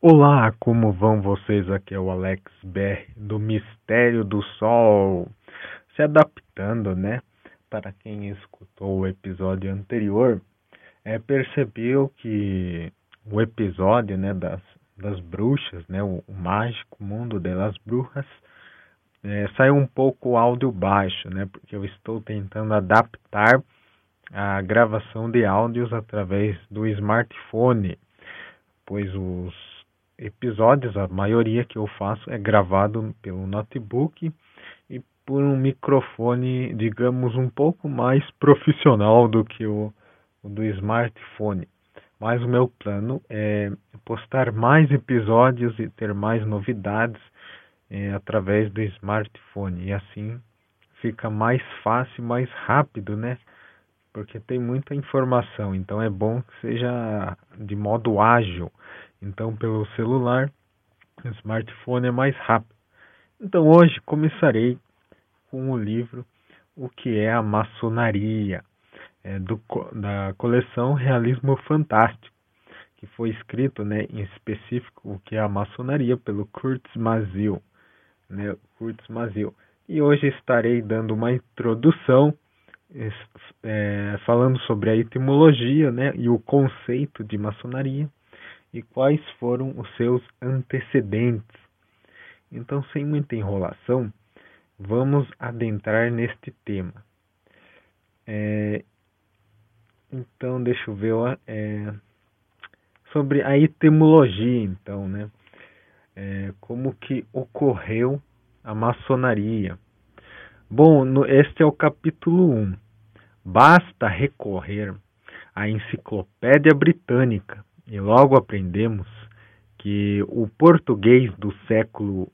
Olá, como vão vocês? Aqui é o Alex BR do Mistério do Sol, se adaptando, né? Para quem escutou o episódio anterior, é, percebeu que o episódio, né, das, das bruxas, né, o, o mágico mundo das bruxas, é, saiu um pouco áudio baixo, né? Porque eu estou tentando adaptar a gravação de áudios através do smartphone, pois os episódios, a maioria que eu faço é gravado pelo notebook e por um microfone, digamos, um pouco mais profissional do que o, o do smartphone. Mas o meu plano é postar mais episódios e ter mais novidades é, através do smartphone. E assim fica mais fácil, mais rápido, né? Porque tem muita informação, então é bom que seja de modo ágil então, pelo celular, o smartphone é mais rápido. Então, hoje começarei com o livro O que é a Maçonaria, é, do, da coleção Realismo Fantástico, que foi escrito né, em específico o que é a maçonaria pelo Kurtz Mazil. Né, Kurtz Mazil. E hoje estarei dando uma introdução é, falando sobre a etimologia né, e o conceito de maçonaria e quais foram os seus antecedentes. Então, sem muita enrolação, vamos adentrar neste tema. É, então, deixa eu ver é, sobre a etimologia, então, né? É, como que ocorreu a maçonaria. Bom, no, este é o capítulo 1. Basta recorrer à Enciclopédia Britânica e logo aprendemos que o português do século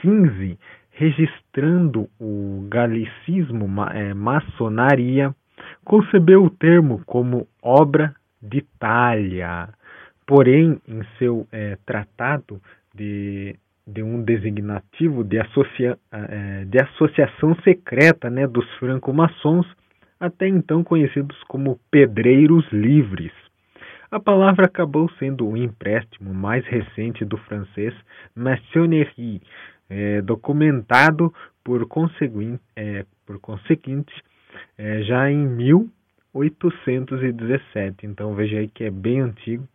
XV, eh, registrando o galicismo eh, maçonaria, concebeu o termo como obra de talha. Porém, em seu eh, tratado de, de um designativo de, associa, de associação secreta né, dos franco-maçons, até então conhecidos como pedreiros livres, a palavra acabou sendo um empréstimo mais recente do francês maçonnerie, é, documentado por conseguinte, é, por conseguinte é, já em 1817. Então veja aí que é bem antigo,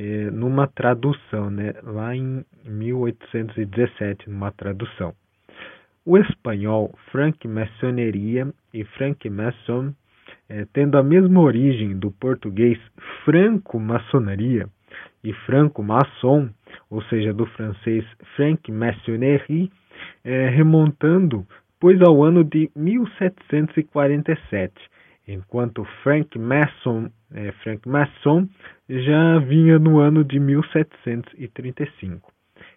é, numa tradução, né? lá em 1817, numa tradução. O espanhol franc-maçoneria e franc-maçon é, tendo a mesma origem do português franco-maçonaria e franco-maçon, ou seja, do francês franc-maçonnerie, é, remontando pois ao ano de 1747, enquanto Frank Mason, é, Frank Mason já vinha no ano de 1735.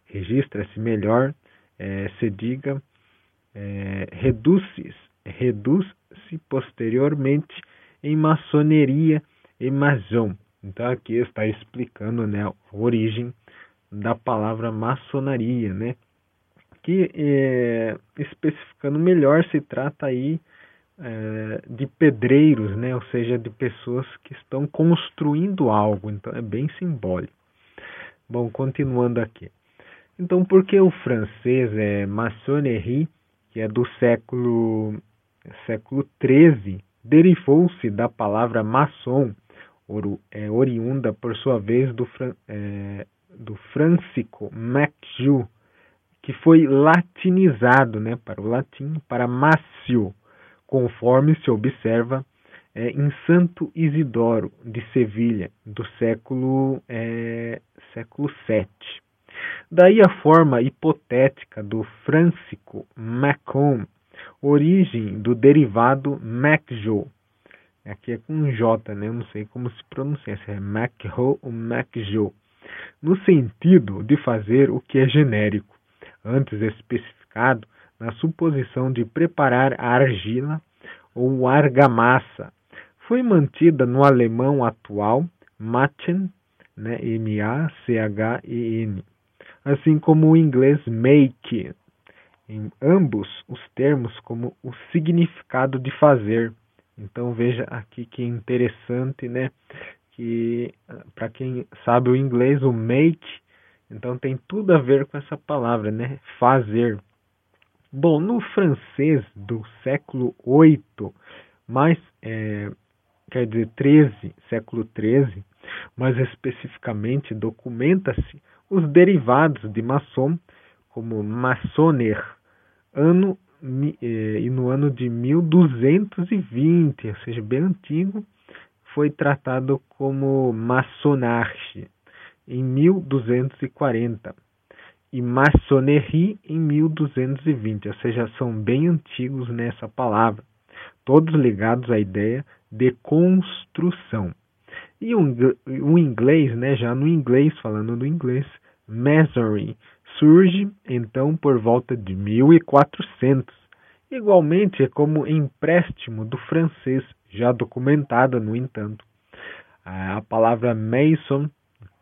Registra-se melhor, é, se diga, é, reduz-se reduz posteriormente em maçoneria e maçom. Então aqui está explicando né, a origem da palavra maçonaria, né? Que é, especificando melhor se trata aí é, de pedreiros, né? Ou seja, de pessoas que estão construindo algo. Então é bem simbólico. Bom, continuando aqui. Então, por que o francês é maçonnerie, que é do século século XIII, derivou-se da palavra maçom, é, oriunda por sua vez do, é, do frâncico macju, que foi latinizado né, para o latim para mácio, conforme se observa é, em Santo Isidoro de Sevilha, do século, é, século VII. Daí a forma hipotética do frâncico macon, origem do derivado MacJo. Aqui é com J, né? Eu não sei como se pronuncia, se é MacHo ou MacJo. No sentido de fazer o que é genérico, antes especificado na suposição de preparar a argila ou argamassa. Foi mantida no alemão atual Machen, né? M-A-C-H-E-N, assim como o inglês make, em ambos os termos como o significado de fazer. Então veja aqui que interessante, né? que para quem sabe o inglês, o make, então tem tudo a ver com essa palavra, né? Fazer. Bom, no francês do século VIII, mais é, quer dizer 13, século 13, mais especificamente documenta-se os derivados de maçom como maçonner, ano é, e no ano de 1220, ou seja, bem antigo, foi tratado como maçonarche em 1240 e maçonnerie em 1220, ou seja, são bem antigos nessa palavra, todos ligados à ideia de construção. E o inglês, né, já no inglês, falando do inglês, masonry surge então por volta de 1400. Igualmente é como empréstimo do francês, já documentada, no entanto. A palavra mason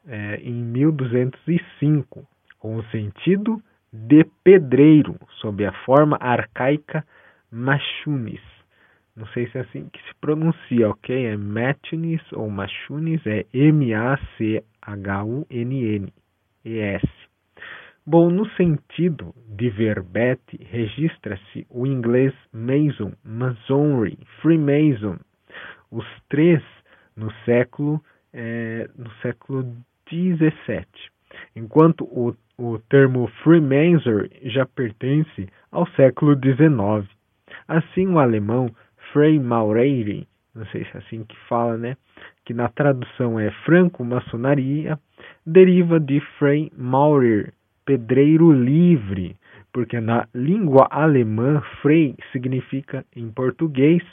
é, em 1205, com o sentido de pedreiro, sob a forma arcaica machunis. Não sei se é assim que se pronuncia, ok? É machunis ou machunis, é M-A-C-H-U-N-N-E-S. Bom, no sentido de verbete, registra-se o inglês Mason, Masonry, Freemason, os três no século, é, no século XVII, enquanto o, o termo Freemason já pertence ao século XIX. Assim, o alemão Freimaureire, não sei se é assim que fala, né? Que na tradução é franco-maçonaria, deriva de Freimaurer, pedreiro livre, porque na língua alemã, frei significa em português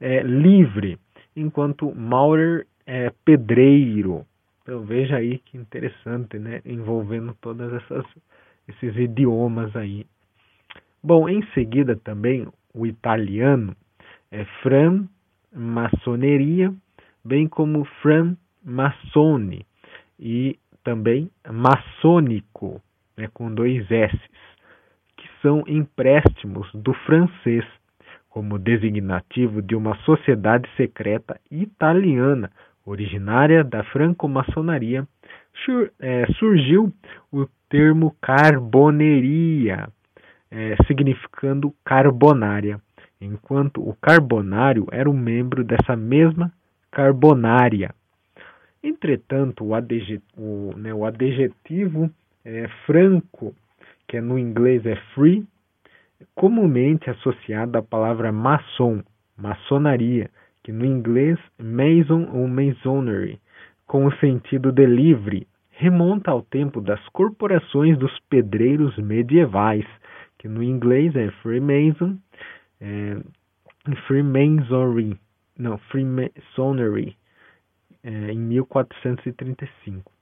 é, livre, enquanto Maurer é pedreiro. Então veja aí que interessante, né? Envolvendo todas essas esses idiomas aí. Bom, em seguida também o italiano é fran maçoneria, bem como fran maçone e também maçônico, né, com dois S, que são empréstimos do francês como designativo de uma sociedade secreta italiana originária da franco-maçonaria, é, surgiu o termo carboneria, é, significando carbonária, enquanto o carbonário era um membro dessa mesma carbonária. Entretanto, o, adjetivo, o, né, o adjetivo é, franco, que é no inglês é free, comumente associado à palavra maçom, maçonaria, que no inglês mason ou masonry, com o sentido de livre, remonta ao tempo das corporações dos pedreiros medievais, que no inglês é Freemason, é, Freemasonry, não, Freemasonry, é, em 1435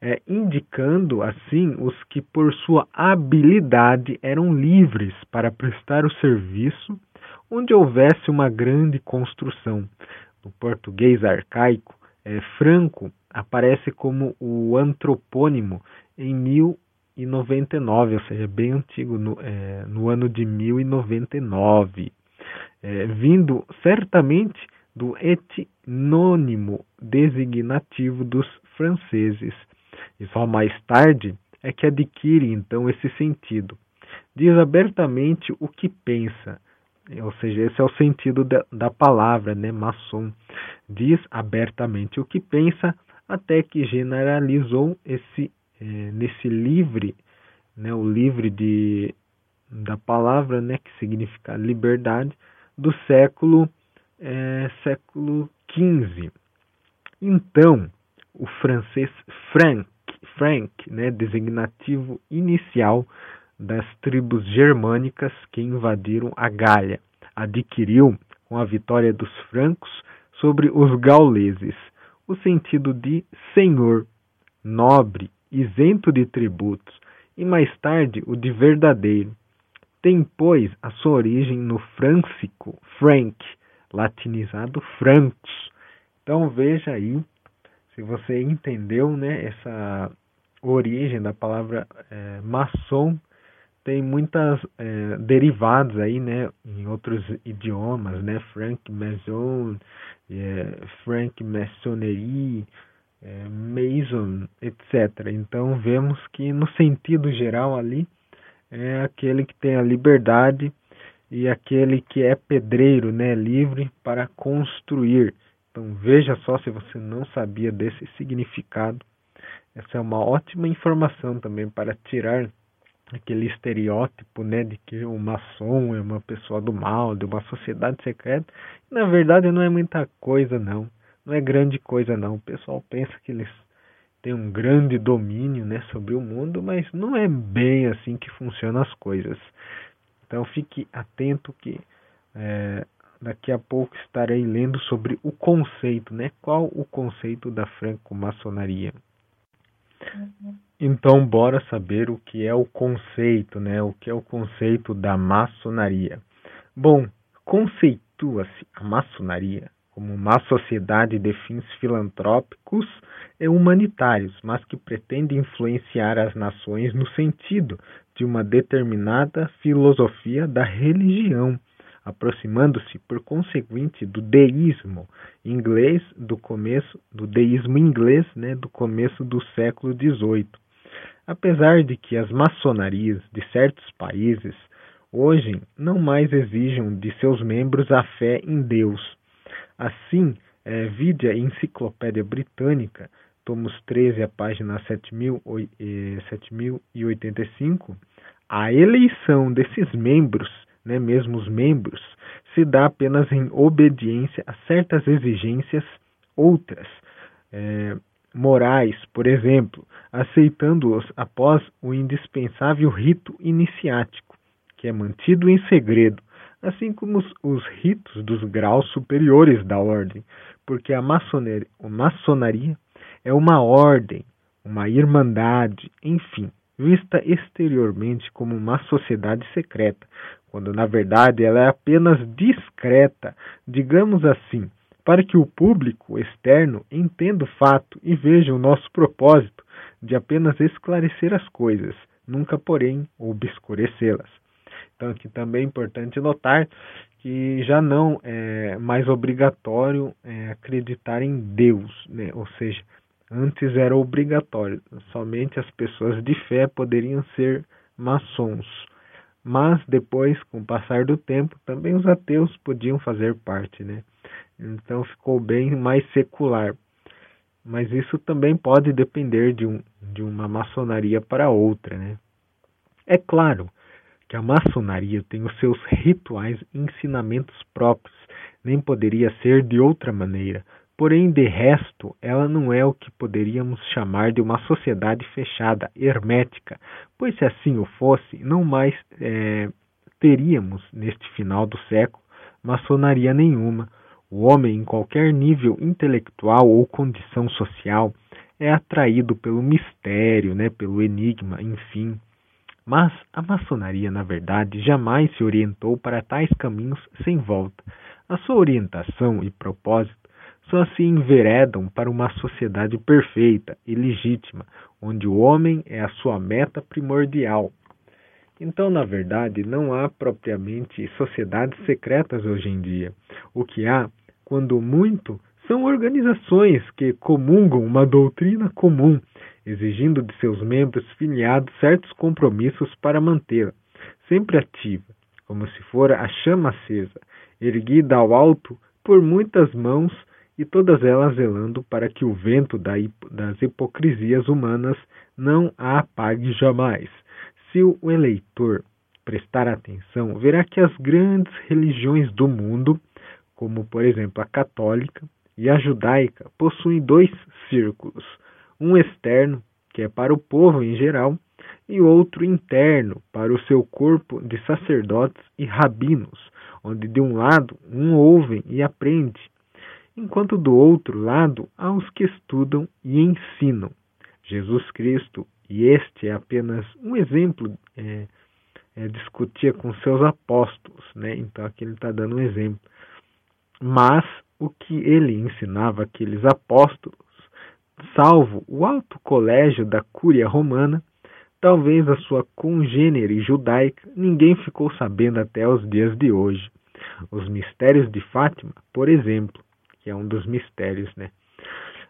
é, indicando assim os que por sua habilidade eram livres para prestar o serviço onde houvesse uma grande construção. No português arcaico, é, Franco aparece como o antropônimo em 1099, ou seja, bem antigo, no, é, no ano de 1099, é, vindo certamente do etnônimo designativo dos franceses e só mais tarde é que adquire então esse sentido. Diz abertamente o que pensa, ou seja, esse é o sentido da, da palavra, né, maçom. Diz abertamente o que pensa, até que generalizou esse é, nesse livre, né, o livre de da palavra, né, que significa liberdade, do século é, século XV. Então, o francês Frank Frank, né, designativo inicial das tribos germânicas que invadiram a Gália, adquiriu, com a vitória dos francos sobre os gauleses, o sentido de senhor, nobre, isento de tributos, e mais tarde o de verdadeiro. Tem, pois, a sua origem no frâncico, frank, latinizado francos. Então veja aí se você entendeu né, essa origem da palavra é, maçom, tem muitas é, derivados aí, né, em outros idiomas, né, Frank Mason, é, Frank Masonnerie, é, Mason, etc. Então vemos que no sentido geral ali é aquele que tem a liberdade e aquele que é pedreiro, né, livre para construir. Então veja só se você não sabia desse significado. Essa é uma ótima informação também para tirar aquele estereótipo, né, de que o maçom é uma pessoa do mal, de uma sociedade secreta. Na verdade não é muita coisa não. Não é grande coisa não. O pessoal pensa que eles têm um grande domínio, né, sobre o mundo, mas não é bem assim que funcionam as coisas. Então fique atento que é, daqui a pouco estarei lendo sobre o conceito, né? Qual o conceito da franco-maçonaria? Uhum. Então, bora saber o que é o conceito, né? O que é o conceito da maçonaria. Bom, conceitua-se a maçonaria como uma sociedade de fins filantrópicos e humanitários, mas que pretende influenciar as nações no sentido de uma determinada filosofia da religião, aproximando-se por conseguinte do deísmo inglês do começo do deísmo inglês, né, do começo do século XVIII. Apesar de que as maçonarias de certos países hoje não mais exijam de seus membros a fé em Deus, Assim, é, vide a Enciclopédia Britânica, tomos 13, a página 7085, a eleição desses membros, né, mesmo os membros, se dá apenas em obediência a certas exigências outras, é, morais, por exemplo, aceitando-os após o indispensável rito iniciático, que é mantido em segredo, assim como os, os ritos dos graus superiores da ordem, porque a maçonaria, a maçonaria é uma ordem, uma irmandade, enfim, vista exteriormente como uma sociedade secreta, quando na verdade ela é apenas discreta, digamos assim, para que o público externo entenda o fato e veja o nosso propósito de apenas esclarecer as coisas, nunca, porém, obscurecê-las. Então, aqui também é importante notar que já não é mais obrigatório é, acreditar em Deus, né? ou seja, antes era obrigatório, somente as pessoas de fé poderiam ser maçons. Mas depois, com o passar do tempo, também os ateus podiam fazer parte, né? Então ficou bem mais secular. Mas isso também pode depender de, um, de uma maçonaria para outra, né? É claro que a maçonaria tem os seus rituais e ensinamentos próprios, nem poderia ser de outra maneira. Porém, de resto, ela não é o que poderíamos chamar de uma sociedade fechada, hermética, pois se assim o fosse, não mais é, teríamos, neste final do século, maçonaria nenhuma. O homem, em qualquer nível intelectual ou condição social, é atraído pelo mistério, né, pelo enigma, enfim, mas a maçonaria, na verdade, jamais se orientou para tais caminhos sem volta. A sua orientação e propósito só se enveredam para uma sociedade perfeita e legítima, onde o homem é a sua meta primordial. Então, na verdade, não há propriamente sociedades secretas hoje em dia. O que há, quando muito, são organizações que comungam uma doutrina comum exigindo de seus membros filiados certos compromissos para mantê-la sempre ativa, como se fora a chama acesa, erguida ao alto por muitas mãos e todas elas zelando para que o vento das hipocrisias humanas não a apague jamais. Se o eleitor prestar atenção, verá que as grandes religiões do mundo, como por exemplo a católica e a judaica, possuem dois círculos um externo, que é para o povo em geral, e outro interno, para o seu corpo de sacerdotes e rabinos, onde de um lado um ouvem e aprende, enquanto do outro lado há os que estudam e ensinam. Jesus Cristo, e este é apenas um exemplo, é, é, discutia com seus apóstolos, né? então aqui ele está dando um exemplo. Mas o que ele ensinava aqueles apóstolos salvo o alto colégio da Cúria Romana, talvez a sua congênere judaica, ninguém ficou sabendo até os dias de hoje. Os mistérios de Fátima, por exemplo, que é um dos mistérios, né?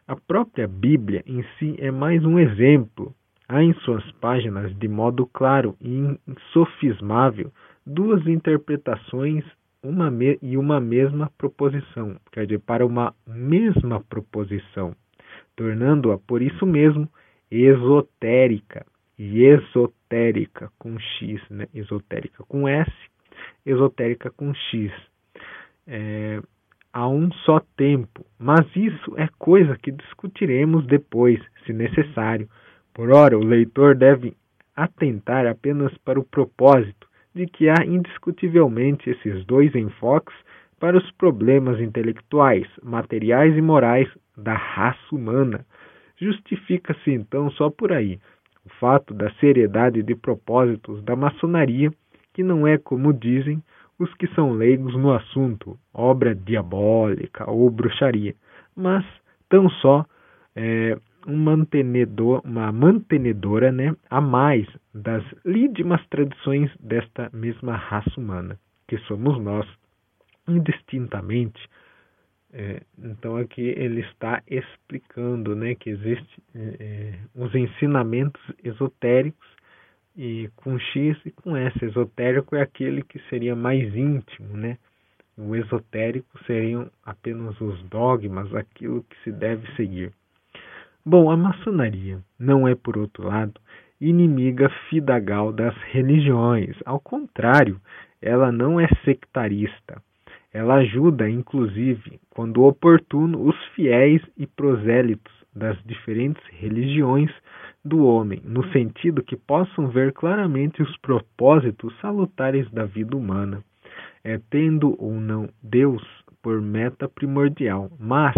A própria Bíblia em si é mais um exemplo. Há em suas páginas, de modo claro e insofismável, duas interpretações uma e uma mesma proposição, quer dizer, para uma mesma proposição, tornando-a, por isso mesmo, esotérica e esotérica com X, né? esotérica com S, esotérica com X. É, a um só tempo, mas isso é coisa que discutiremos depois, se necessário. Por ora, o leitor deve atentar apenas para o propósito de que há indiscutivelmente esses dois enfoques para os problemas intelectuais, materiais e morais da raça humana. Justifica-se então só por aí o fato da seriedade de propósitos da maçonaria, que não é, como dizem os que são leigos no assunto, obra diabólica ou bruxaria, mas tão só é, um mantenedor, uma mantenedora né, a mais das lídimas tradições desta mesma raça humana, que somos nós, indistintamente. É, então aqui ele está explicando né, que existem é, os ensinamentos esotéricos e com X e com S. Esotérico é aquele que seria mais íntimo, né? O esotérico seriam apenas os dogmas, aquilo que se deve seguir. Bom, a maçonaria não é, por outro lado, inimiga fidagal das religiões. Ao contrário, ela não é sectarista. Ela ajuda, inclusive, quando oportuno, os fiéis e prosélitos das diferentes religiões do homem, no sentido que possam ver claramente os propósitos salutares da vida humana, é, tendo ou não Deus por meta primordial, mas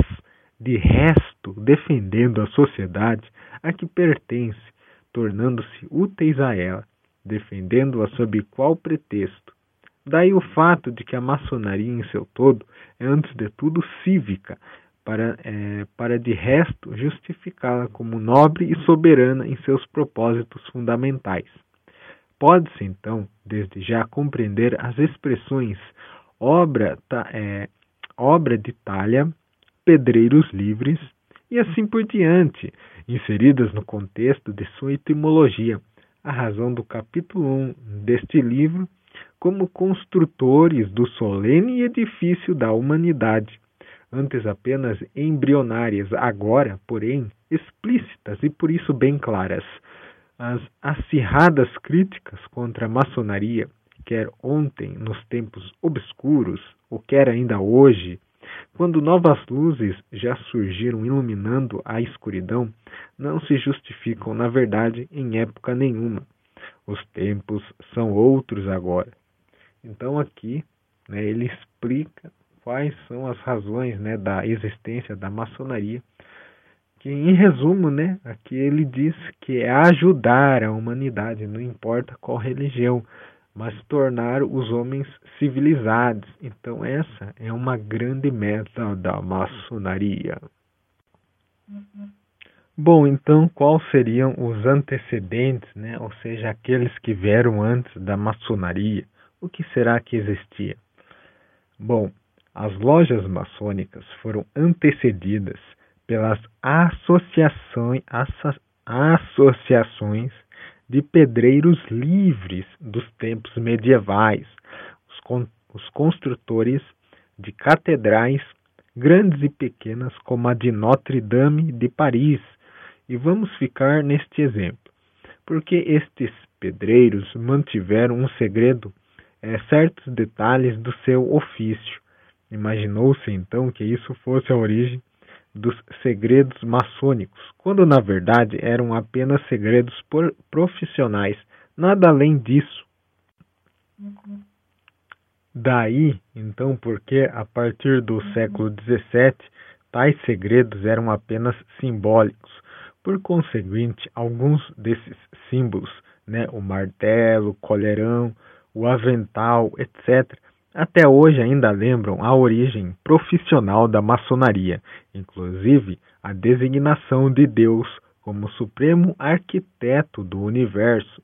de resto defendendo a sociedade a que pertence, tornando-se úteis a ela, defendendo-a sob qual pretexto. Daí o fato de que a maçonaria em seu todo é, antes de tudo, cívica, para, é, para de resto justificá-la como nobre e soberana em seus propósitos fundamentais. Pode-se, então, desde já compreender as expressões obra, é, obra de talha, pedreiros livres e assim por diante, inseridas no contexto de sua etimologia, a razão do capítulo 1 deste livro, como construtores do solene edifício da humanidade, antes apenas embrionárias, agora, porém, explícitas e por isso bem claras. As acirradas críticas contra a maçonaria, quer ontem nos tempos obscuros, ou quer ainda hoje, quando novas luzes já surgiram iluminando a escuridão, não se justificam, na verdade, em época nenhuma. Os tempos são outros agora. Então aqui né, ele explica quais são as razões né, da existência da maçonaria, que em resumo, né, aqui ele diz que é ajudar a humanidade, não importa qual religião, mas tornar os homens civilizados. Então, essa é uma grande meta da maçonaria. Bom, então, quais seriam os antecedentes, né? ou seja, aqueles que vieram antes da maçonaria? O que será que existia? Bom, as lojas maçônicas foram antecedidas pelas associações, associações de pedreiros livres dos tempos medievais, os, con os construtores de catedrais grandes e pequenas, como a de Notre Dame de Paris. E vamos ficar neste exemplo, porque estes pedreiros mantiveram um segredo, é, certos detalhes do seu ofício. Imaginou-se então que isso fosse a origem dos segredos maçônicos, quando na verdade eram apenas segredos profissionais, nada além disso. Daí, então, porque a partir do século XVII tais segredos eram apenas simbólicos. Por conseguinte, alguns desses símbolos, né, o martelo, o colherão, o avental, etc., até hoje ainda lembram a origem profissional da maçonaria, inclusive a designação de Deus como supremo arquiteto do universo.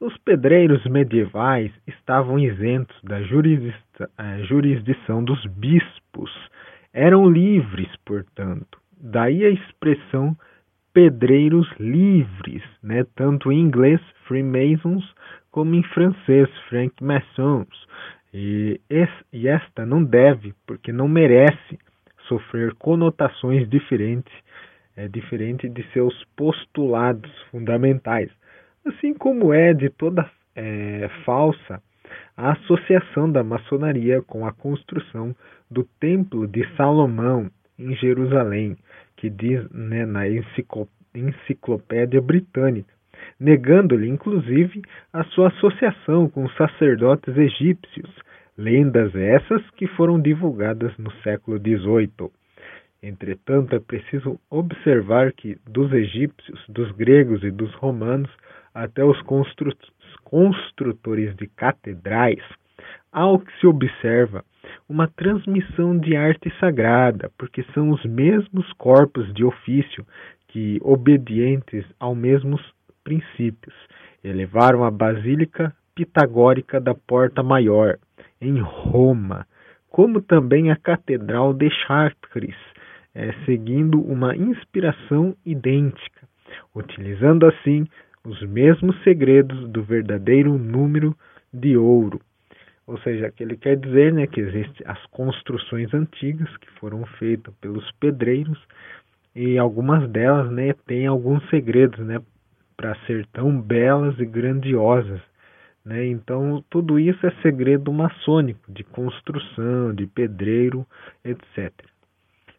Os pedreiros medievais estavam isentos da eh, jurisdição dos bispos. eram livres, portanto. Daí a expressão pedreiros livres, né? tanto em inglês, Freemasons, como em francês, Franc-maçons. E, e esta não deve, porque não merece sofrer conotações diferentes, é, diferente de seus postulados fundamentais, assim como é de toda é, falsa a associação da maçonaria com a construção do Templo de Salomão em Jerusalém, que diz né, na Enciclopédia Britânica, negando-lhe inclusive a sua associação com os sacerdotes egípcios, lendas essas que foram divulgadas no século XVIII. Entretanto, é preciso observar que dos egípcios, dos gregos e dos romanos, até os constru construtores de catedrais, ao que se observa uma transmissão de arte sagrada, porque são os mesmos corpos de ofício que, obedientes aos mesmos princípios, elevaram a Basílica Pitagórica da Porta Maior, em Roma, como também a Catedral de Chartres, é, seguindo uma inspiração idêntica, utilizando assim os mesmos segredos do verdadeiro número de ouro. Ou seja, que ele quer dizer né, que existem as construções antigas que foram feitas pelos pedreiros e algumas delas né, têm alguns segredos né, para ser tão belas e grandiosas. Né? Então, tudo isso é segredo maçônico, de construção, de pedreiro, etc.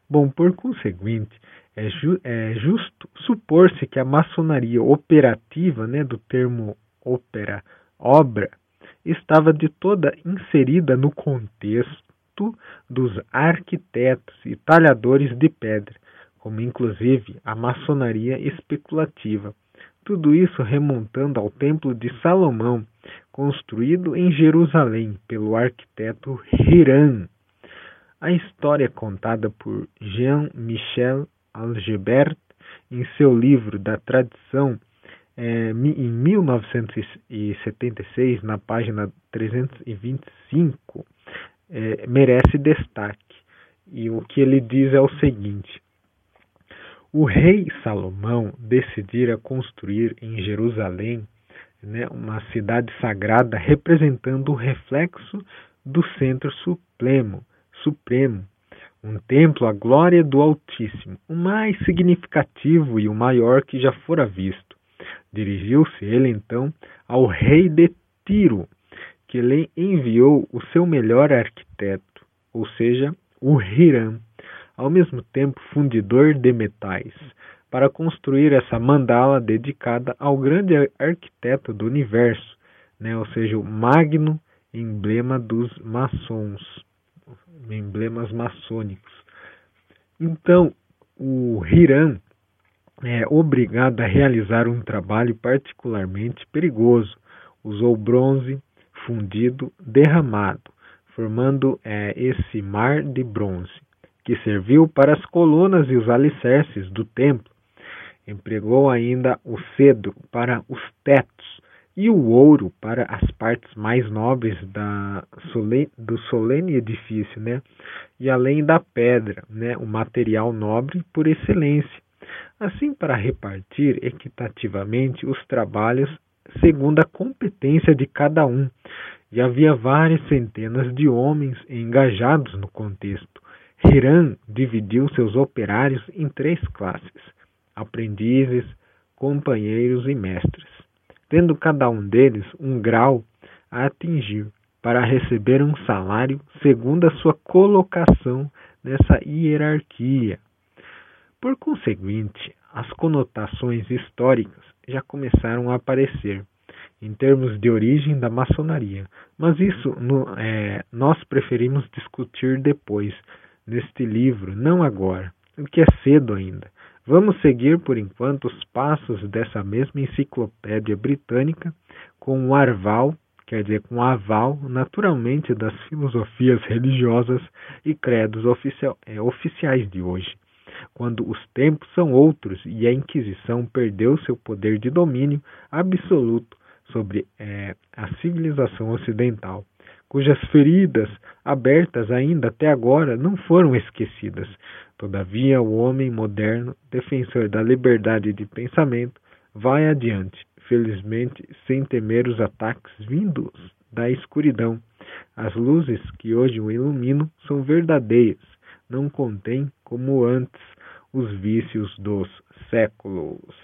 Bom, por conseguinte, é, ju é justo supor-se que a maçonaria operativa, né, do termo ópera, obra, estava de toda inserida no contexto dos arquitetos e talhadores de pedra, como inclusive a maçonaria especulativa. Tudo isso remontando ao Templo de Salomão, construído em Jerusalém pelo arquiteto Hiram. A história é contada por Jean-Michel Algebert em seu livro da tradição é, em 1976, na página 325, é, merece destaque. E o que ele diz é o seguinte: o rei Salomão decidira construir em Jerusalém né, uma cidade sagrada representando o reflexo do centro supremo, supremo, um templo à glória do Altíssimo, o mais significativo e o maior que já fora visto. Dirigiu-se ele então ao rei de Tiro, que lhe enviou o seu melhor arquiteto, ou seja, o Hiram, ao mesmo tempo fundidor de metais, para construir essa mandala dedicada ao grande arquiteto do universo, né, ou seja, o magno emblema dos maçons, emblemas maçônicos. Então, o Hiram é obrigado a realizar um trabalho particularmente perigoso. Usou bronze fundido derramado, formando é, esse mar de bronze, que serviu para as colunas e os alicerces do templo. Empregou ainda o cedro para os tetos e o ouro para as partes mais nobres da, do solene edifício, né? e além da pedra, né? o material nobre por excelência assim para repartir equitativamente os trabalhos segundo a competência de cada um. E havia várias centenas de homens engajados no contexto. Hiram dividiu seus operários em três classes: aprendizes, companheiros e mestres, tendo cada um deles um grau a atingir para receber um salário segundo a sua colocação nessa hierarquia. Por conseguinte, as conotações históricas já começaram a aparecer em termos de origem da maçonaria, mas isso no, é, nós preferimos discutir depois, neste livro, não agora, que é cedo ainda. Vamos seguir por enquanto os passos dessa mesma enciclopédia britânica com o arval, quer dizer, com o aval, naturalmente, das filosofias religiosas e credos oficial, é, oficiais de hoje quando os tempos são outros e a Inquisição perdeu seu poder de domínio absoluto sobre é, a civilização ocidental, cujas feridas abertas ainda até agora não foram esquecidas. Todavia, o homem moderno, defensor da liberdade de pensamento, vai adiante, felizmente sem temer os ataques vindos da escuridão. As luzes que hoje o iluminam são verdadeiras, não contêm, como antes, os vícios dos séculos.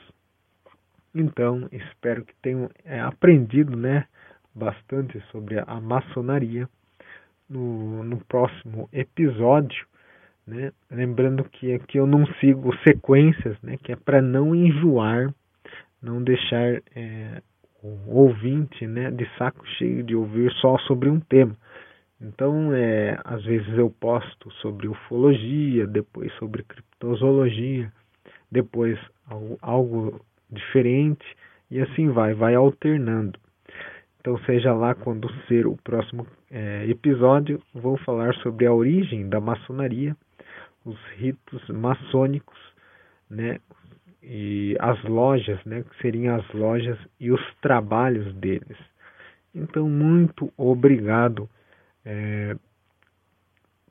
Então, espero que tenham é, aprendido né, bastante sobre a maçonaria no, no próximo episódio. Né? Lembrando que aqui eu não sigo sequências, né? que é para não enjoar, não deixar é, o ouvinte né, de saco cheio de ouvir só sobre um tema. Então, é, às vezes eu posto sobre ufologia, depois sobre criptozoologia, depois algo, algo diferente e assim vai, vai alternando. Então, seja lá quando ser o próximo é, episódio, vou falar sobre a origem da maçonaria, os ritos maçônicos, né, e as lojas, né, que seriam as lojas e os trabalhos deles. Então, muito obrigado é,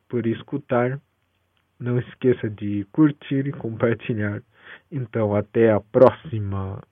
por escutar. Não esqueça de curtir e compartilhar. Então, até a próxima!